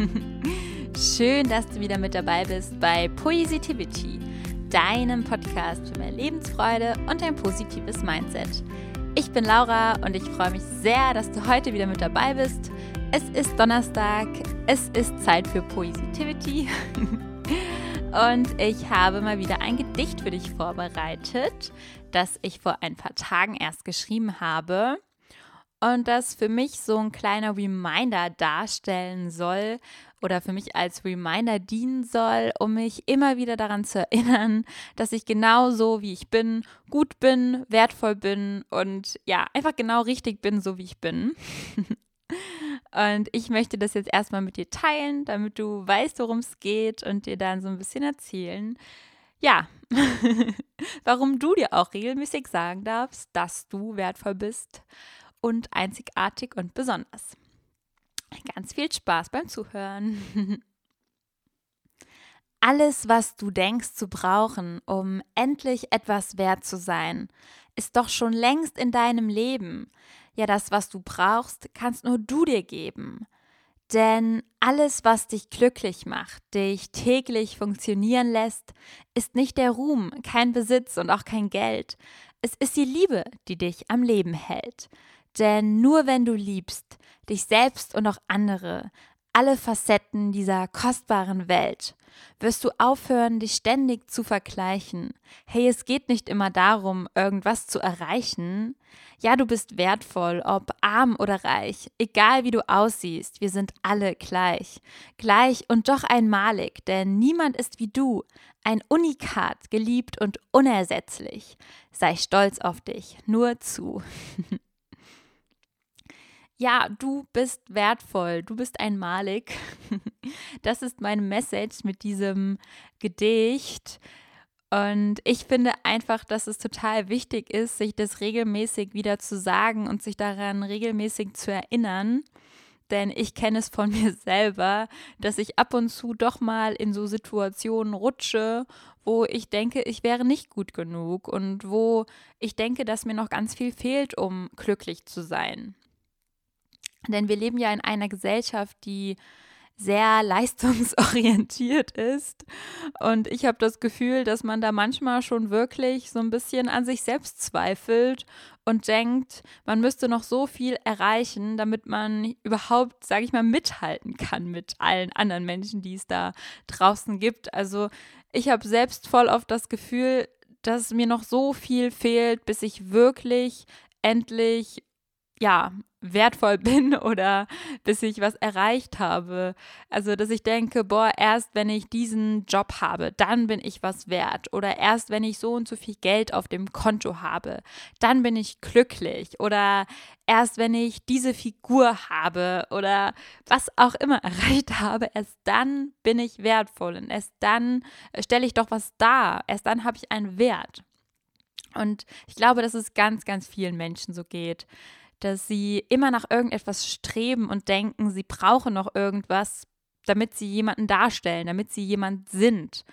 Schön, dass du wieder mit dabei bist bei Positivity, deinem Podcast für mehr Lebensfreude und ein positives Mindset. Ich bin Laura und ich freue mich sehr, dass du heute wieder mit dabei bist. Es ist Donnerstag, es ist Zeit für Positivity und ich habe mal wieder ein Gedicht für dich vorbereitet, das ich vor ein paar Tagen erst geschrieben habe und das für mich so ein kleiner Reminder darstellen soll oder für mich als Reminder dienen soll, um mich immer wieder daran zu erinnern, dass ich genau so, wie ich bin, gut bin, wertvoll bin und ja, einfach genau richtig bin, so wie ich bin. Und ich möchte das jetzt erstmal mit dir teilen, damit du weißt, worum es geht und dir dann so ein bisschen erzählen, ja, warum du dir auch regelmäßig sagen darfst, dass du wertvoll bist und einzigartig und besonders. Ganz viel Spaß beim Zuhören. Alles, was du denkst zu brauchen, um endlich etwas wert zu sein, ist doch schon längst in deinem Leben. Ja, das, was du brauchst, kannst nur du dir geben. Denn alles, was dich glücklich macht, dich täglich funktionieren lässt, ist nicht der Ruhm, kein Besitz und auch kein Geld. Es ist die Liebe, die dich am Leben hält. Denn nur wenn du liebst, dich selbst und auch andere, alle Facetten dieser kostbaren Welt, wirst du aufhören, dich ständig zu vergleichen. Hey, es geht nicht immer darum, irgendwas zu erreichen. Ja, du bist wertvoll, ob arm oder reich, egal wie du aussiehst, wir sind alle gleich. Gleich und doch einmalig, denn niemand ist wie du, ein Unikat, geliebt und unersetzlich. Sei stolz auf dich, nur zu. ja, du bist wertvoll, du bist einmalig. Das ist meine Message mit diesem Gedicht. Und ich finde einfach, dass es total wichtig ist, sich das regelmäßig wieder zu sagen und sich daran regelmäßig zu erinnern. Denn ich kenne es von mir selber, dass ich ab und zu doch mal in so Situationen rutsche, wo ich denke, ich wäre nicht gut genug und wo ich denke, dass mir noch ganz viel fehlt, um glücklich zu sein. Denn wir leben ja in einer Gesellschaft, die sehr leistungsorientiert ist. Und ich habe das Gefühl, dass man da manchmal schon wirklich so ein bisschen an sich selbst zweifelt und denkt, man müsste noch so viel erreichen, damit man überhaupt, sage ich mal, mithalten kann mit allen anderen Menschen, die es da draußen gibt. Also ich habe selbst voll oft das Gefühl, dass mir noch so viel fehlt, bis ich wirklich endlich ja, wertvoll bin oder bis ich was erreicht habe. Also, dass ich denke, boah, erst wenn ich diesen Job habe, dann bin ich was wert. Oder erst wenn ich so und so viel Geld auf dem Konto habe, dann bin ich glücklich. Oder erst wenn ich diese Figur habe oder was auch immer erreicht habe, erst dann bin ich wertvoll. Und erst dann stelle ich doch was dar. Erst dann habe ich einen Wert. Und ich glaube, dass es ganz, ganz vielen Menschen so geht dass sie immer nach irgendetwas streben und denken, sie brauchen noch irgendwas, damit sie jemanden darstellen, damit sie jemand sind.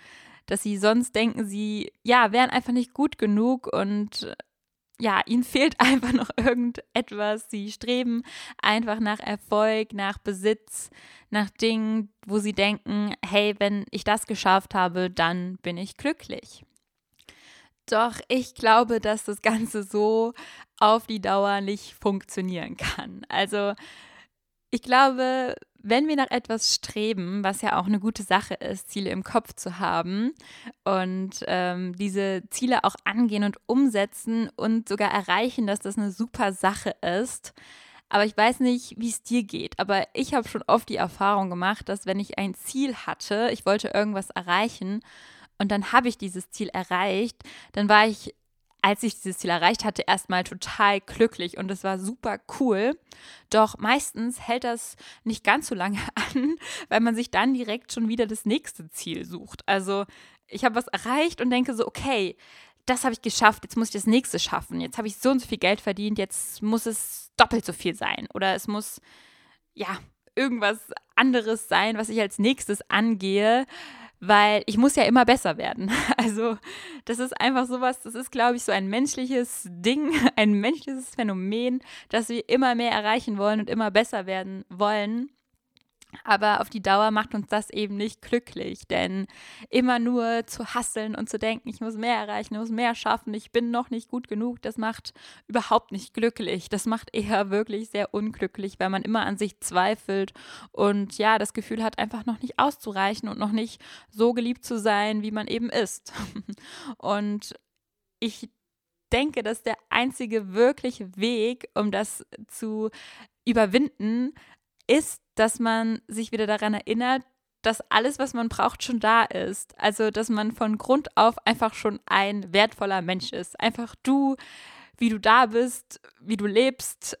Dass sie sonst denken, sie, ja, wären einfach nicht gut genug und ja, ihnen fehlt einfach noch irgendetwas. Sie streben einfach nach Erfolg, nach Besitz, nach Dingen, wo sie denken, hey, wenn ich das geschafft habe, dann bin ich glücklich. Doch ich glaube, dass das Ganze so auf die Dauer nicht funktionieren kann. Also ich glaube, wenn wir nach etwas streben, was ja auch eine gute Sache ist, Ziele im Kopf zu haben und ähm, diese Ziele auch angehen und umsetzen und sogar erreichen, dass das eine super Sache ist. Aber ich weiß nicht, wie es dir geht. Aber ich habe schon oft die Erfahrung gemacht, dass wenn ich ein Ziel hatte, ich wollte irgendwas erreichen und dann habe ich dieses Ziel erreicht, dann war ich, als ich dieses Ziel erreicht hatte, erstmal total glücklich und es war super cool. Doch meistens hält das nicht ganz so lange an, weil man sich dann direkt schon wieder das nächste Ziel sucht. Also ich habe was erreicht und denke so, okay, das habe ich geschafft, jetzt muss ich das nächste schaffen. Jetzt habe ich so und so viel Geld verdient, jetzt muss es doppelt so viel sein. Oder es muss, ja, irgendwas anderes sein, was ich als nächstes angehe weil ich muss ja immer besser werden. Also das ist einfach sowas, das ist, glaube ich, so ein menschliches Ding, ein menschliches Phänomen, dass wir immer mehr erreichen wollen und immer besser werden wollen. Aber auf die Dauer macht uns das eben nicht glücklich, denn immer nur zu hasseln und zu denken, ich muss mehr erreichen, ich muss mehr schaffen, ich bin noch nicht gut genug, das macht überhaupt nicht glücklich. Das macht eher wirklich sehr unglücklich, weil man immer an sich zweifelt und ja, das Gefühl hat, einfach noch nicht auszureichen und noch nicht so geliebt zu sein, wie man eben ist. Und ich denke, dass der einzige wirkliche Weg, um das zu überwinden, ist, dass man sich wieder daran erinnert, dass alles, was man braucht, schon da ist. Also, dass man von Grund auf einfach schon ein wertvoller Mensch ist. Einfach du, wie du da bist, wie du lebst,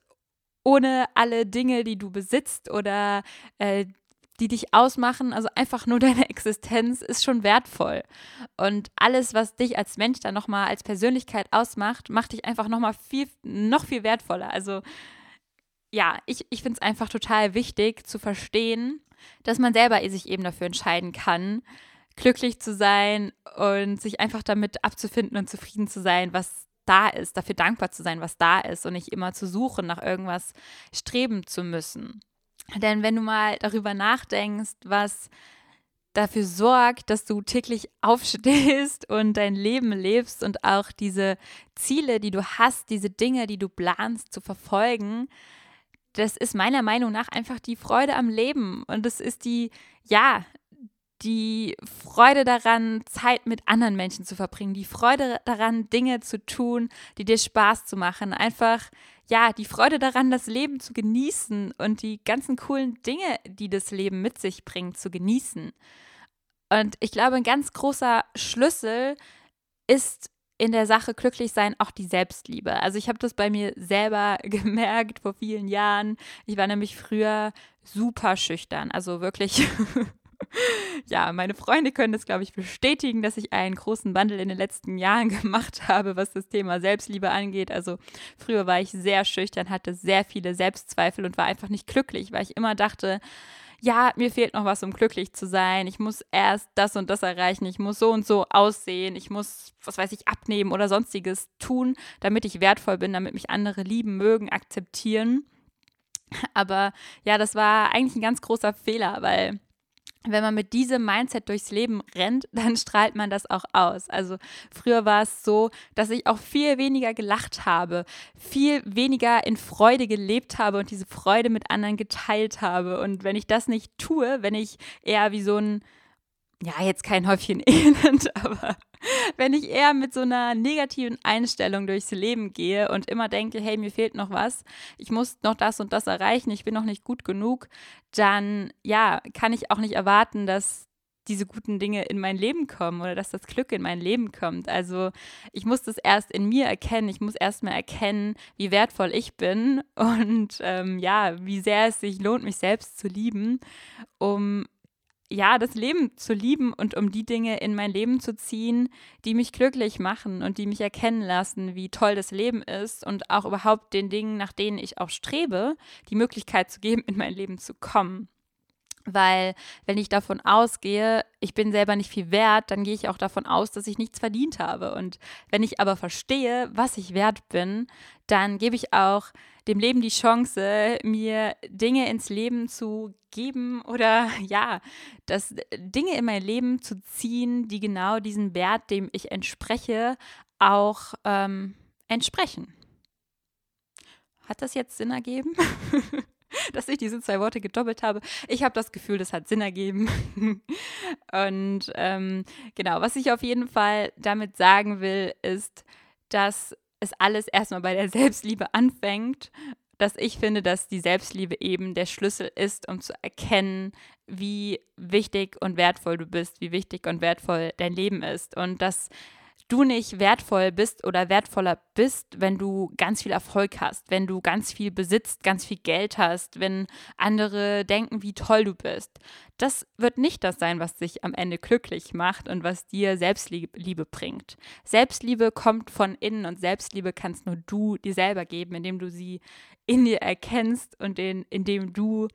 ohne alle Dinge, die du besitzt oder äh, die dich ausmachen. Also einfach nur deine Existenz ist schon wertvoll. Und alles, was dich als Mensch dann nochmal als Persönlichkeit ausmacht, macht dich einfach nochmal viel, noch viel wertvoller. Also ja, ich, ich finde es einfach total wichtig zu verstehen, dass man selber sich eben dafür entscheiden kann, glücklich zu sein und sich einfach damit abzufinden und zufrieden zu sein, was da ist, dafür dankbar zu sein, was da ist und nicht immer zu suchen, nach irgendwas streben zu müssen. Denn wenn du mal darüber nachdenkst, was dafür sorgt, dass du täglich aufstehst und dein Leben lebst und auch diese Ziele, die du hast, diese Dinge, die du planst zu verfolgen, das ist meiner Meinung nach einfach die Freude am Leben. Und es ist die, ja, die Freude daran, Zeit mit anderen Menschen zu verbringen, die Freude daran, Dinge zu tun, die dir Spaß zu machen. Einfach, ja, die Freude daran, das Leben zu genießen und die ganzen coolen Dinge, die das Leben mit sich bringt, zu genießen. Und ich glaube, ein ganz großer Schlüssel ist in der Sache glücklich sein auch die Selbstliebe. Also ich habe das bei mir selber gemerkt vor vielen Jahren. Ich war nämlich früher super schüchtern, also wirklich ja, meine Freunde können das, glaube ich, bestätigen, dass ich einen großen Wandel in den letzten Jahren gemacht habe, was das Thema Selbstliebe angeht. Also früher war ich sehr schüchtern, hatte sehr viele Selbstzweifel und war einfach nicht glücklich, weil ich immer dachte, ja, mir fehlt noch was, um glücklich zu sein. Ich muss erst das und das erreichen. Ich muss so und so aussehen. Ich muss, was weiß ich, abnehmen oder sonstiges tun, damit ich wertvoll bin, damit mich andere lieben, mögen, akzeptieren. Aber ja, das war eigentlich ein ganz großer Fehler, weil wenn man mit diesem Mindset durchs Leben rennt, dann strahlt man das auch aus. Also früher war es so, dass ich auch viel weniger gelacht habe, viel weniger in Freude gelebt habe und diese Freude mit anderen geteilt habe. Und wenn ich das nicht tue, wenn ich eher wie so ein ja, jetzt kein Häufchen Elend, aber wenn ich eher mit so einer negativen Einstellung durchs Leben gehe und immer denke, hey, mir fehlt noch was, ich muss noch das und das erreichen, ich bin noch nicht gut genug, dann ja, kann ich auch nicht erwarten, dass diese guten Dinge in mein Leben kommen oder dass das Glück in mein Leben kommt. Also ich muss das erst in mir erkennen. Ich muss erst mal erkennen, wie wertvoll ich bin und ähm, ja, wie sehr es sich lohnt, mich selbst zu lieben, um ja, das Leben zu lieben und um die Dinge in mein Leben zu ziehen, die mich glücklich machen und die mich erkennen lassen, wie toll das Leben ist und auch überhaupt den Dingen, nach denen ich auch strebe, die Möglichkeit zu geben, in mein Leben zu kommen. Weil wenn ich davon ausgehe, ich bin selber nicht viel wert, dann gehe ich auch davon aus, dass ich nichts verdient habe. Und wenn ich aber verstehe, was ich wert bin, dann gebe ich auch dem Leben die Chance, mir Dinge ins Leben zu geben oder ja, das Dinge in mein Leben zu ziehen, die genau diesen Wert, dem ich entspreche, auch ähm, entsprechen. Hat das jetzt Sinn ergeben? dass ich diese zwei Worte gedoppelt habe. Ich habe das Gefühl, das hat Sinn ergeben. Und ähm, genau, was ich auf jeden Fall damit sagen will, ist, dass es alles erstmal bei der Selbstliebe anfängt, dass ich finde, dass die Selbstliebe eben der Schlüssel ist, um zu erkennen, wie wichtig und wertvoll du bist, wie wichtig und wertvoll dein Leben ist und dass du nicht wertvoll bist oder wertvoller bist, wenn du ganz viel Erfolg hast, wenn du ganz viel besitzt, ganz viel Geld hast, wenn andere denken, wie toll du bist. Das wird nicht das sein, was dich am Ende glücklich macht und was dir Selbstliebe bringt. Selbstliebe kommt von innen und Selbstliebe kannst nur du dir selber geben, indem du sie in dir erkennst und in, indem du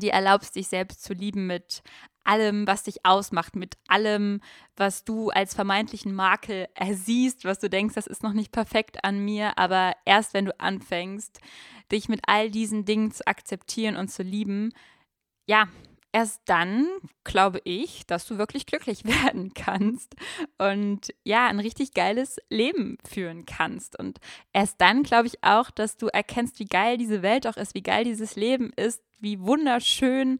dir erlaubst, dich selbst zu lieben mit allem, was dich ausmacht, mit allem, was du als vermeintlichen Makel ersiehst, was du denkst, das ist noch nicht perfekt an mir, aber erst wenn du anfängst, dich mit all diesen Dingen zu akzeptieren und zu lieben, ja, erst dann glaube ich, dass du wirklich glücklich werden kannst und ja, ein richtig geiles Leben führen kannst. Und erst dann glaube ich auch, dass du erkennst, wie geil diese Welt auch ist, wie geil dieses Leben ist, wie wunderschön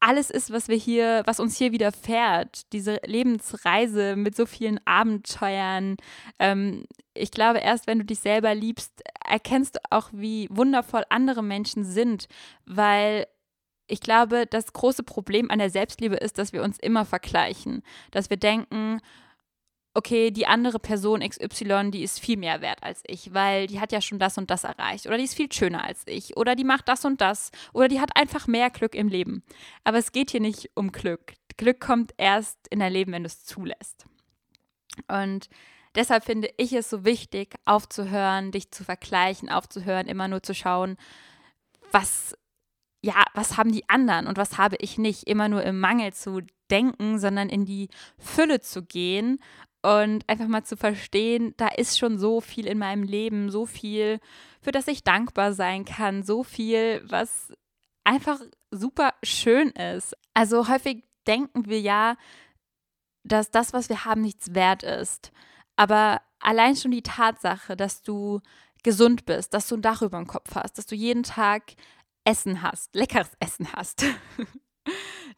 alles ist, was wir hier, was uns hier widerfährt. Diese Lebensreise mit so vielen Abenteuern. Ähm, ich glaube, erst wenn du dich selber liebst, erkennst du auch, wie wundervoll andere Menschen sind, weil ich glaube, das große Problem an der Selbstliebe ist, dass wir uns immer vergleichen, dass wir denken, okay, die andere Person XY, die ist viel mehr wert als ich, weil die hat ja schon das und das erreicht oder die ist viel schöner als ich oder die macht das und das oder die hat einfach mehr Glück im Leben. Aber es geht hier nicht um Glück. Glück kommt erst in dein Leben, wenn du es zulässt. Und deshalb finde ich es so wichtig, aufzuhören, dich zu vergleichen, aufzuhören, immer nur zu schauen, was ja, was haben die anderen und was habe ich nicht, immer nur im Mangel zu denken, sondern in die Fülle zu gehen und einfach mal zu verstehen, da ist schon so viel in meinem Leben, so viel, für das ich dankbar sein kann, so viel, was einfach super schön ist. Also häufig denken wir ja, dass das, was wir haben, nichts wert ist. Aber allein schon die Tatsache, dass du gesund bist, dass du ein Dach über dem Kopf hast, dass du jeden Tag Essen hast, leckeres Essen hast.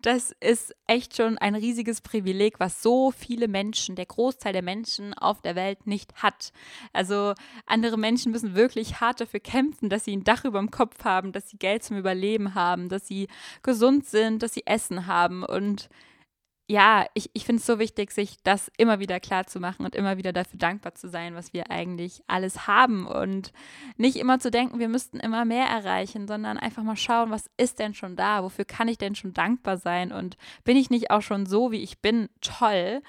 Das ist echt schon ein riesiges Privileg, was so viele Menschen, der Großteil der Menschen auf der Welt nicht hat. Also andere Menschen müssen wirklich hart dafür kämpfen, dass sie ein Dach über dem Kopf haben, dass sie Geld zum Überleben haben, dass sie gesund sind, dass sie Essen haben. Und ja, ich, ich finde es so wichtig, sich das immer wieder klar zu machen und immer wieder dafür dankbar zu sein, was wir eigentlich alles haben. Und nicht immer zu denken, wir müssten immer mehr erreichen, sondern einfach mal schauen, was ist denn schon da, wofür kann ich denn schon dankbar sein? Und bin ich nicht auch schon so, wie ich bin, toll.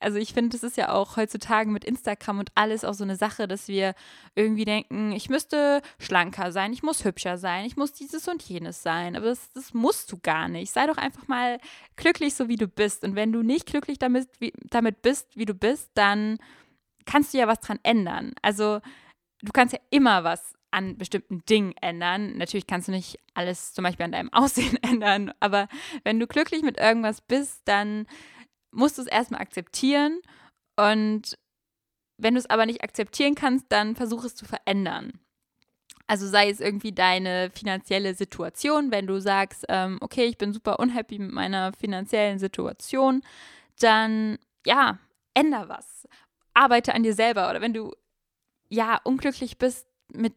Also ich finde, das ist ja auch heutzutage mit Instagram und alles auch so eine Sache, dass wir irgendwie denken, ich müsste schlanker sein, ich muss hübscher sein, ich muss dieses und jenes sein. Aber das, das musst du gar nicht. Sei doch einfach mal glücklich, so wie du bist. Und wenn du nicht glücklich damit, wie, damit bist, wie du bist, dann kannst du ja was dran ändern. Also du kannst ja immer was an bestimmten Dingen ändern. Natürlich kannst du nicht alles zum Beispiel an deinem Aussehen ändern, aber wenn du glücklich mit irgendwas bist, dann musst du es erstmal akzeptieren und wenn du es aber nicht akzeptieren kannst, dann versuch es zu verändern. Also sei es irgendwie deine finanzielle Situation, wenn du sagst, ähm, okay, ich bin super unhappy mit meiner finanziellen Situation, dann ja, änder was. Arbeite an dir selber. Oder wenn du ja unglücklich bist mit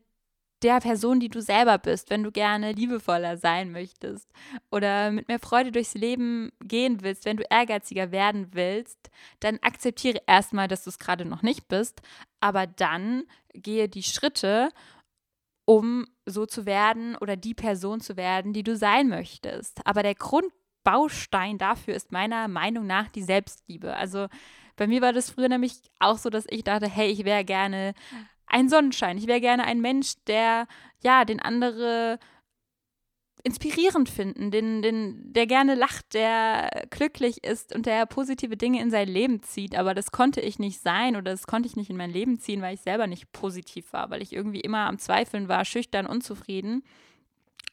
der Person, die du selber bist, wenn du gerne liebevoller sein möchtest oder mit mehr Freude durchs Leben gehen willst, wenn du ehrgeiziger werden willst, dann akzeptiere erstmal, dass du es gerade noch nicht bist, aber dann gehe die Schritte, um so zu werden oder die Person zu werden, die du sein möchtest. Aber der Grundbaustein dafür ist meiner Meinung nach die Selbstliebe. Also bei mir war das früher nämlich auch so, dass ich dachte, hey, ich wäre gerne ein Sonnenschein. Ich wäre gerne ein Mensch, der ja den andere inspirierend finden, den, den, der gerne lacht, der glücklich ist und der positive Dinge in sein Leben zieht. Aber das konnte ich nicht sein oder das konnte ich nicht in mein Leben ziehen, weil ich selber nicht positiv war, weil ich irgendwie immer am Zweifeln war, schüchtern, unzufrieden.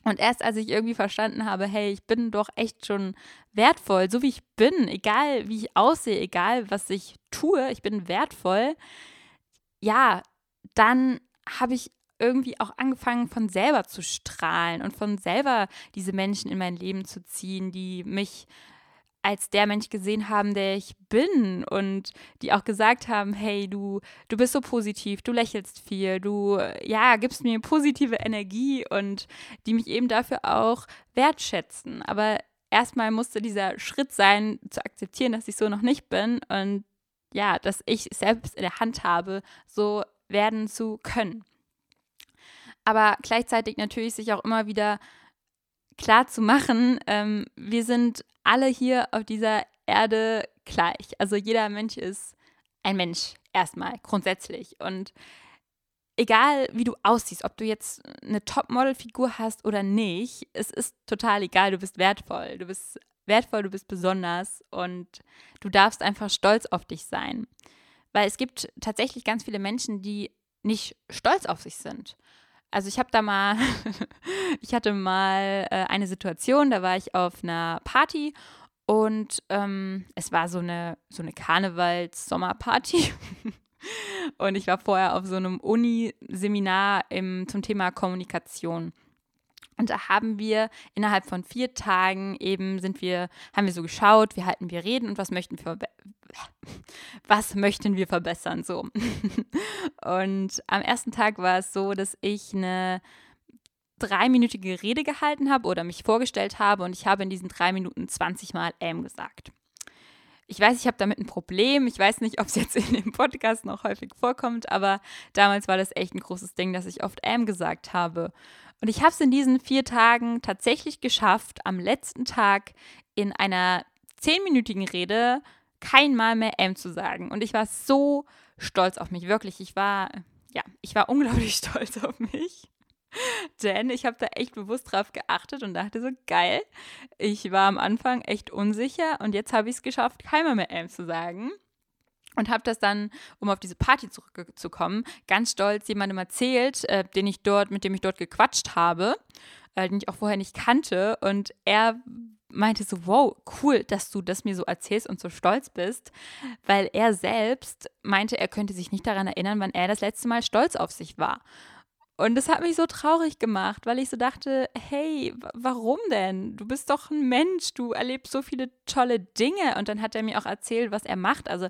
Und erst als ich irgendwie verstanden habe, hey, ich bin doch echt schon wertvoll, so wie ich bin, egal wie ich aussehe, egal was ich tue, ich bin wertvoll. Ja, dann habe ich irgendwie auch angefangen, von selber zu strahlen und von selber diese Menschen in mein Leben zu ziehen, die mich als der Mensch gesehen haben, der ich bin und die auch gesagt haben, hey, du, du bist so positiv, du lächelst viel, du, ja, gibst mir positive Energie und die mich eben dafür auch wertschätzen. Aber erstmal musste dieser Schritt sein, zu akzeptieren, dass ich so noch nicht bin und ja, dass ich selbst in der Hand habe, so werden zu können. Aber gleichzeitig natürlich sich auch immer wieder klar zu machen, ähm, wir sind alle hier auf dieser Erde gleich. Also jeder Mensch ist ein Mensch erstmal grundsätzlich. Und egal wie du aussiehst, ob du jetzt eine Topmodel-Figur hast oder nicht, es ist total egal, du bist wertvoll. Du bist wertvoll, du bist besonders und du darfst einfach stolz auf dich sein. Weil es gibt tatsächlich ganz viele Menschen, die nicht stolz auf sich sind. also ich habe da mal, ich hatte mal äh, eine Situation, da war ich auf einer Party und ähm, es war so eine, so eine Karnevals-Sommerparty. und ich war vorher auf so einem Uni-Seminar zum Thema Kommunikation. Und da haben wir innerhalb von vier Tagen eben sind wir, haben wir so geschaut, wie halten wir reden und was möchten wir, was möchten wir verbessern, so. Und am ersten Tag war es so, dass ich eine dreiminütige Rede gehalten habe oder mich vorgestellt habe und ich habe in diesen drei Minuten 20 Mal M gesagt. Ich weiß, ich habe damit ein Problem. Ich weiß nicht, ob es jetzt in dem Podcast noch häufig vorkommt, aber damals war das echt ein großes Ding, dass ich oft M gesagt habe. Und ich habe es in diesen vier Tagen tatsächlich geschafft, am letzten Tag in einer zehnminütigen Rede kein Mal mehr M zu sagen. Und ich war so stolz auf mich, wirklich. Ich war, ja, ich war unglaublich stolz auf mich. Denn ich habe da echt bewusst drauf geachtet und dachte so, geil. Ich war am Anfang echt unsicher und jetzt habe ich es geschafft, keiner mehr M zu sagen und habe das dann, um auf diese Party zurückzukommen, ganz stolz jemandem erzählt, äh, den ich dort, mit dem ich dort gequatscht habe, äh, den ich auch vorher nicht kannte. Und er meinte so, wow, cool, dass du das mir so erzählst und so stolz bist, weil er selbst meinte, er könnte sich nicht daran erinnern, wann er das letzte Mal stolz auf sich war. Und das hat mich so traurig gemacht, weil ich so dachte, hey, warum denn? Du bist doch ein Mensch, du erlebst so viele tolle Dinge. Und dann hat er mir auch erzählt, was er macht. Also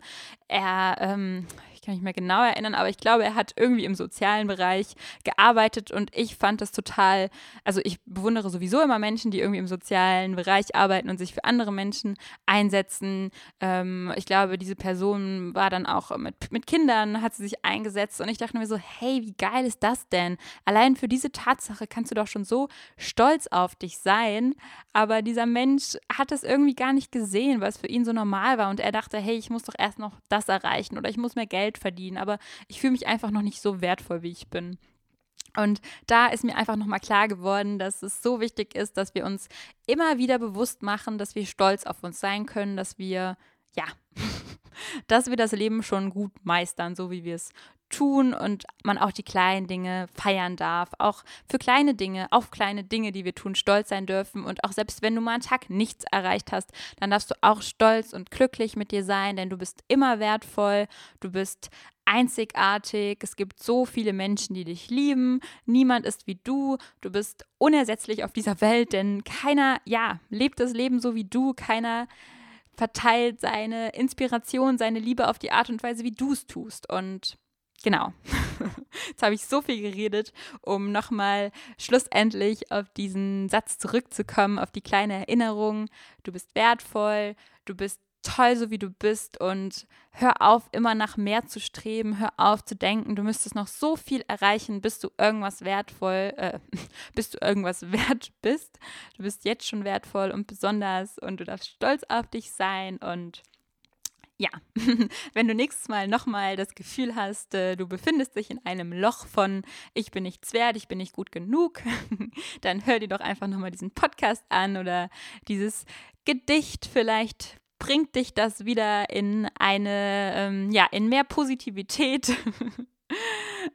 er, ähm, kann mich mehr genau erinnern, aber ich glaube, er hat irgendwie im sozialen Bereich gearbeitet und ich fand das total, also ich bewundere sowieso immer Menschen, die irgendwie im sozialen Bereich arbeiten und sich für andere Menschen einsetzen. Ähm, ich glaube, diese Person war dann auch mit, mit Kindern, hat sie sich eingesetzt und ich dachte mir so, hey, wie geil ist das denn? Allein für diese Tatsache kannst du doch schon so stolz auf dich sein, aber dieser Mensch hat das irgendwie gar nicht gesehen, weil es für ihn so normal war und er dachte, hey, ich muss doch erst noch das erreichen oder ich muss mehr Geld verdienen, aber ich fühle mich einfach noch nicht so wertvoll, wie ich bin. Und da ist mir einfach nochmal klar geworden, dass es so wichtig ist, dass wir uns immer wieder bewusst machen, dass wir stolz auf uns sein können, dass wir, ja, dass wir das Leben schon gut meistern, so wie wir es tun und man auch die kleinen Dinge feiern darf. Auch für kleine Dinge, auf kleine Dinge, die wir tun, stolz sein dürfen. Und auch selbst wenn du mal einen Tag nichts erreicht hast, dann darfst du auch stolz und glücklich mit dir sein, denn du bist immer wertvoll, du bist einzigartig. Es gibt so viele Menschen, die dich lieben. Niemand ist wie du. Du bist unersetzlich auf dieser Welt, denn keiner, ja, lebt das Leben so wie du. Keiner verteilt seine Inspiration, seine Liebe auf die Art und Weise, wie du es tust. Und genau. Jetzt habe ich so viel geredet, um nochmal schlussendlich auf diesen Satz zurückzukommen, auf die kleine Erinnerung. Du bist wertvoll, du bist toll, so wie du bist und hör auf, immer nach mehr zu streben, hör auf zu denken, du müsstest noch so viel erreichen, bis du irgendwas wertvoll, äh, bis du irgendwas wert bist. Du bist jetzt schon wertvoll und besonders und du darfst stolz auf dich sein und ja, wenn du nächstes Mal nochmal das Gefühl hast, äh, du befindest dich in einem Loch von ich bin nichts wert, ich bin nicht gut genug, dann hör dir doch einfach nochmal diesen Podcast an oder dieses Gedicht. Vielleicht bringt dich das wieder in eine, ähm, ja, in mehr Positivität.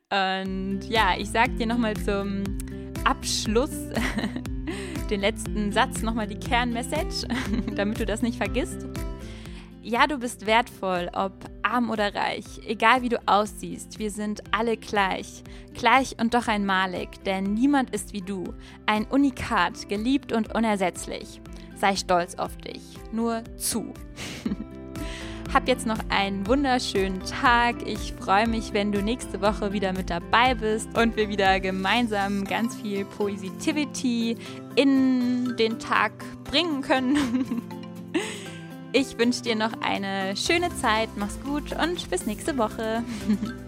Und ja, ich sag dir nochmal zum Abschluss den letzten Satz, nochmal die Kernmessage, damit du das nicht vergisst. Ja, du bist wertvoll, ob arm oder reich, egal wie du aussiehst, wir sind alle gleich. Gleich und doch einmalig, denn niemand ist wie du. Ein Unikat, geliebt und unersetzlich. Sei stolz auf dich. Nur zu. Hab jetzt noch einen wunderschönen Tag. Ich freue mich, wenn du nächste Woche wieder mit dabei bist und wir wieder gemeinsam ganz viel Positivity in den Tag bringen können. Ich wünsche dir noch eine schöne Zeit, mach's gut und bis nächste Woche.